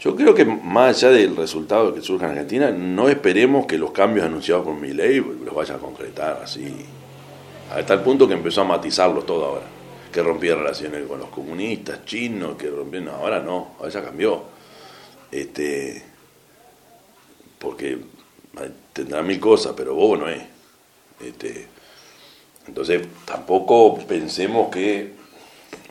Yo creo que más allá del resultado que surja en Argentina, no esperemos que los cambios anunciados por mi ley los vayan a concretar así. Hasta el punto que empezó a matizarlos todo ahora. Que rompía relaciones con los comunistas, chinos, que rompía. No, ahora no, ahora ya cambió. Este, porque tendrá mil cosas, pero bobo no es. Este, entonces, tampoco pensemos que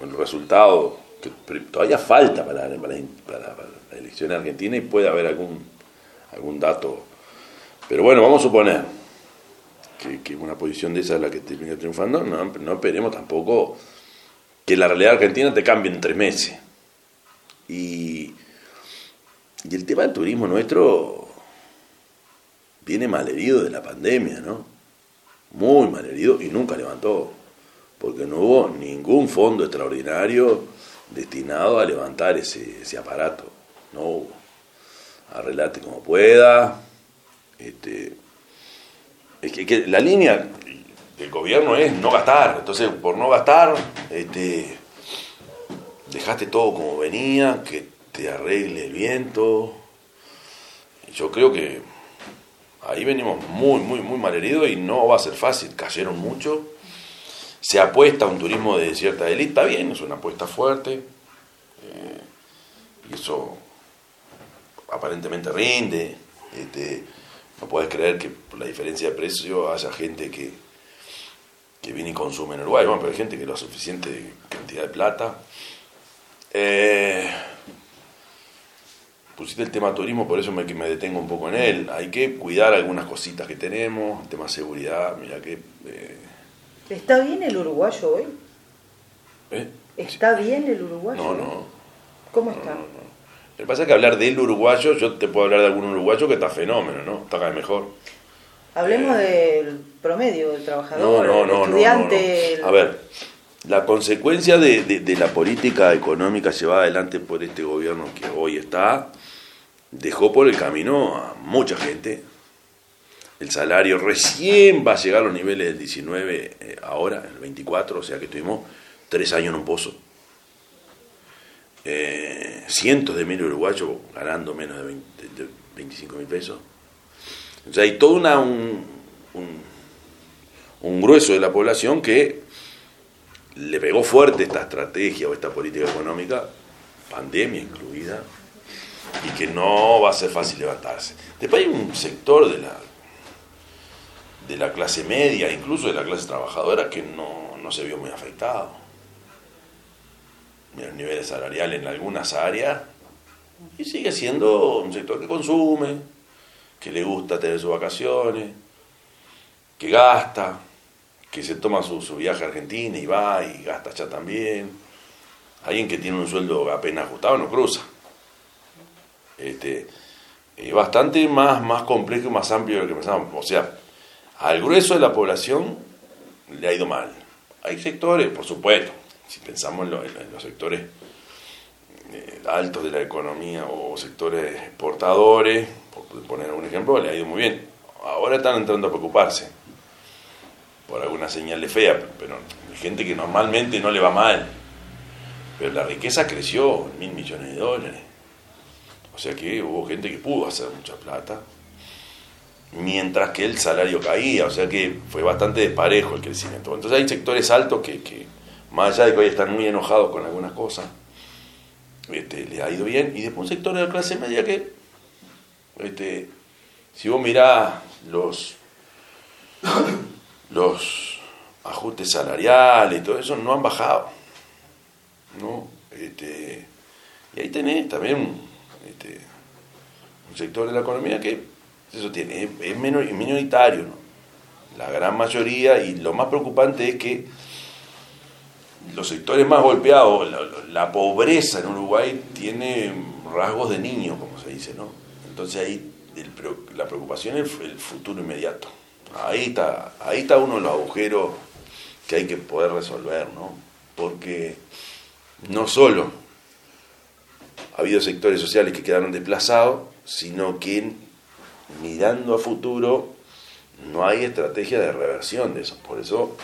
el resultado, que todavía falta para, para, la elección argentina y puede haber algún, algún dato. Pero bueno, vamos a suponer que, una posición de esa es la que termina triunfando, no, no esperemos tampoco que la realidad argentina te cambie en tres meses. Y, y el tema del turismo nuestro viene malherido de la pandemia, ¿no? Muy malherido y nunca levantó, porque no hubo ningún fondo extraordinario destinado a levantar ese, ese aparato. No hubo. Como pueda. Este, es que, la línea del gobierno es no gastar. Entonces, por no gastar, este, dejaste todo como venía, que te arregle el viento. Yo creo que ahí venimos muy, muy, muy mal heridos y no va a ser fácil. Cayeron mucho. Se apuesta a un turismo de cierta élite, está bien, es una apuesta fuerte. Eh, y eso aparentemente rinde. Este, no puedes creer que por la diferencia de precio haya gente que, que viene y consume en Uruguay. Bueno, pero hay gente que lo suficiente cantidad de plata. Eh, pusiste el tema turismo, por eso me, me detengo un poco en él. Hay que cuidar algunas cositas que tenemos, el tema seguridad, mira que... Eh, ¿Está bien el uruguayo hoy? ¿Eh? ¿Está bien el uruguayo? No, no. ¿Cómo está? Lo que pasa es que hablar del uruguayo, yo te puedo hablar de algún uruguayo que está fenómeno, ¿no? Está cada vez mejor. Hablemos eh, del promedio, del trabajador, no, no, estudiante. A ver, la consecuencia de, la política económica llevada adelante por este gobierno que hoy está, dejó por el camino a mucha gente. El salario recién va a llegar a los niveles del 19 eh, ahora, el 24, o sea que tuvimos tres años en un pozo. Eh, cientos de mil uruguayos ganando menos de, 25 mil pesos. O sea, hay todo una, un, un, grueso de la población que le pegó fuerte esta estrategia o esta política económica, pandemia incluida, y que no va a ser fácil levantarse. Después hay un sector de la, de la clase media, incluso de la clase trabajadora, que no, no se vio muy afectado los niveles salariales en algunas áreas y sigue siendo un sector que consume, que le gusta tener sus vacaciones, que gasta, que se toma su, viaje a Argentina y va y gasta ya también. Alguien que tiene un sueldo apenas ajustado no cruza. Este, es bastante más, más complejo y más amplio de lo que pensamos. O sea, al grueso de la población le ha ido mal. Hay sectores, por supuesto, si pensamos en, los sectores eh, altos de la economía o sectores exportadores, por poner un ejemplo, le ha ido muy bien. Ahora están entrando a preocuparse por alguna señal de fea, pero hay gente que normalmente no le va mal. Pero la riqueza creció en mil millones de dólares. O sea que hubo gente que pudo hacer mucha plata, mientras que el salario caía, o sea que fue bastante desparejo el crecimiento. Entonces hay sectores altos que, que más allá de que hoy están muy enojados con algunas cosas, este, le ha ido bien. Y después un sector de la clase media que, este, si vos mirás los, los ajustes salariales y todo eso, no han bajado. ¿no? Este, y ahí tenés también este, un sector de la economía que eso tiene, es, es minoritario. ¿no? La gran mayoría, y lo más preocupante es que los sectores más golpeados, la, pobreza en Uruguay tiene rasgos de niño, como se dice, ¿no? Entonces ahí la preocupación es el, futuro inmediato. Ahí está, ahí está uno de los agujeros que hay que poder resolver, ¿no? Porque no solo ha habido sectores sociales que quedaron desplazados, sino que mirando a futuro no hay estrategia de reversión de eso. Por eso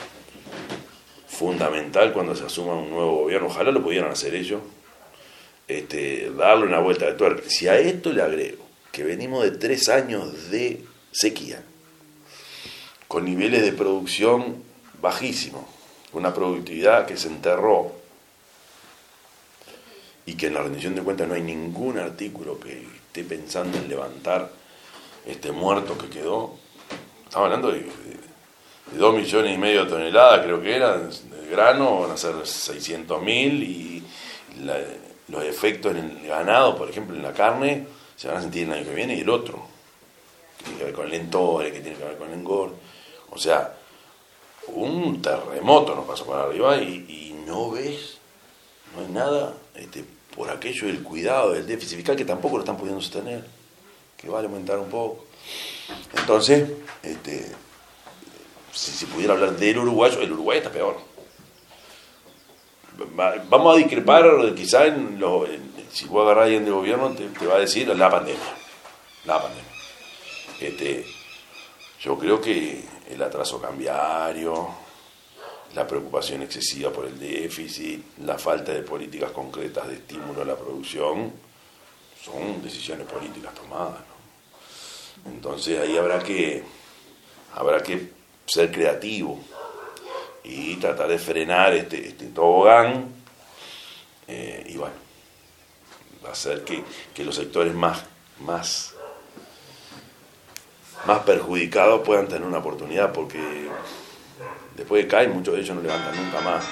fundamental cuando se asuma un nuevo gobierno. Ojalá lo pudieran hacer ellos. este, darle una vuelta de tuerca. Si a esto le agrego que venimos de tres años de sequía, con niveles de producción bajísimos, una productividad que se enterró y que en la rendición de cuentas no hay ningún artículo que esté pensando en levantar este muerto que quedó. Estamos hablando de, dos millones y medio de toneladas, creo que eran, de grano, van a ser 600 mil y los efectos en el ganado, por ejemplo, en la carne, se van a sentir el año que viene y el otro. Que tiene que ver con el entore, que tiene que ver con el engorde. O sea, un terremoto nos pasó para arriba y, no ves, no hay nada este, por aquello del cuidado del déficit fiscal que tampoco lo están pudiendo sostener, que va a aumentar un poco. Entonces, este, si se pudiera hablar del uruguayo, el Uruguay está peor. Vamos a discrepar quizá si vos agarrar a alguien del gobierno te, va a decir la pandemia. La pandemia. Este, yo creo que el atraso cambiario, la preocupación excesiva por el déficit, la falta de políticas concretas de estímulo a la producción, son decisiones políticas tomadas. Entonces ahí habrá que, habrá que ser creativo y tratar de frenar este, este tobogán eh, y bueno, hacer que, que los sectores más, más más perjudicados puedan tener una oportunidad, porque después de caer muchos de ellos no levantan nunca más.